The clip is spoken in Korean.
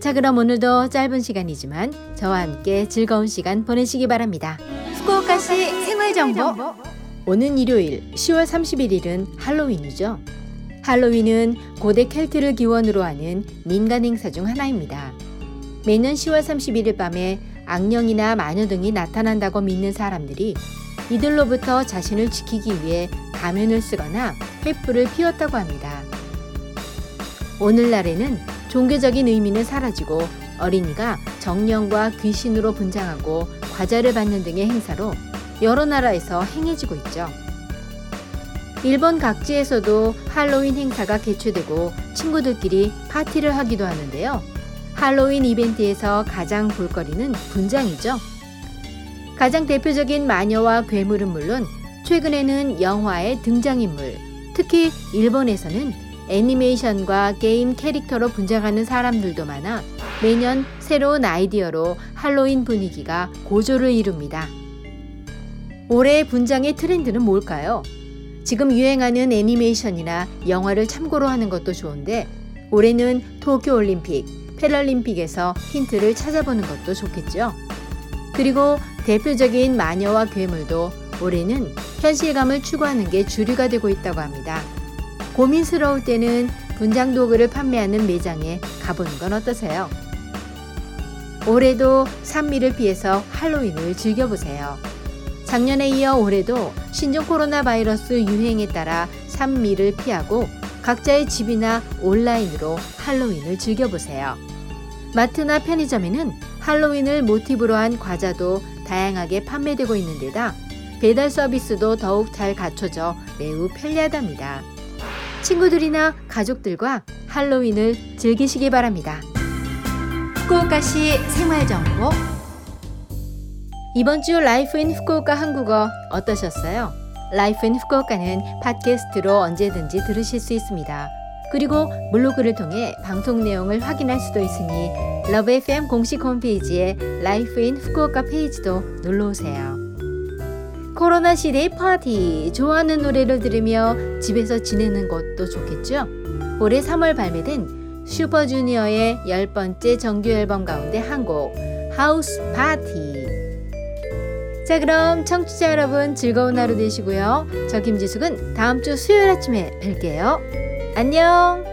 자, 그럼 오늘도 짧은 시간이지만 저와 함께 즐거운 시간 보내시기 바랍니다. 후쿠오카시 생활 정보. 오는 일요일 10월 31일은 할로윈이죠. 할로윈은 고대 켈트를 기원으로 하는 민간 행사 중 하나입니다. 매년 10월 31일 밤에 악령이나 마녀 등이 나타난다고 믿는 사람들이 이들로부터 자신을 지키기 위해 가면을 쓰거나 횃불을 피웠다고 합니다. 오늘날에는 종교적인 의미는 사라지고 어린이가 정령과 귀신으로 분장하고 과자를 받는 등의 행사로 여러 나라에서 행해지고 있죠. 일본 각지에서도 할로윈 행사가 개최되고 친구들끼리 파티를 하기도 하는데요. 할로윈 이벤트에서 가장 볼거리는 분장이죠. 가장 대표적인 마녀와 괴물은 물론 최근에는 영화의 등장인물, 특히 일본에서는 애니메이션과 게임 캐릭터로 분장하는 사람들도 많아 매년 새로운 아이디어로 할로윈 분위기가 고조를 이룹니다. 올해의 분장의 트렌드는 뭘까요? 지금 유행하는 애니메이션이나 영화를 참고로 하는 것도 좋은데 올해는 도쿄 올림픽, 패럴림픽에서 힌트를 찾아보는 것도 좋겠죠. 그리고 대표적인 마녀와 괴물도 올해는 현실감을 추구하는 게 주류가 되고 있다고 합니다. 고민스러울 때는 분장 도구를 판매하는 매장에 가보는 건 어떠세요? 올해도 산미를 피해서 할로윈을 즐겨보세요. 작년에 이어 올해도 신종 코로나 바이러스 유행에 따라 산미를 피하고 각자의 집이나 온라인으로 할로윈을 즐겨보세요. 마트나 편의점에는 할로윈을 모티브로 한 과자도 다양하게 판매되고 있는 데다 배달 서비스도 더욱 잘 갖춰져 매우 편리하답니다. 친구들이나 가족들과 할로윈을 즐기시기 바랍니다. 후쿠오카시 생활정보 이번 주 Life in Fukuoka 한국어 어떠셨어요? Life in Fukuoka는 팟캐스트로 언제든지 들으실 수 있습니다. 그리고 블로그를 통해 방송 내용을 확인할 수도 있으니 Love FM 공식 홈페이지에 Life in Fukuoka 페이지도 놀러 오세요. 코로나 시대의 파티 좋아하는 노래를 들으며 집에서 지내는 것도 좋겠죠? 올해 3월 발매된 슈퍼주니어의 열 번째 정규 앨범 가운데 한 곡 House Party 자 그럼 청취자 여러분 즐거운 하루 되시고요. 저 김지숙은 다음 주 수요일 아침에 뵐게요. 안녕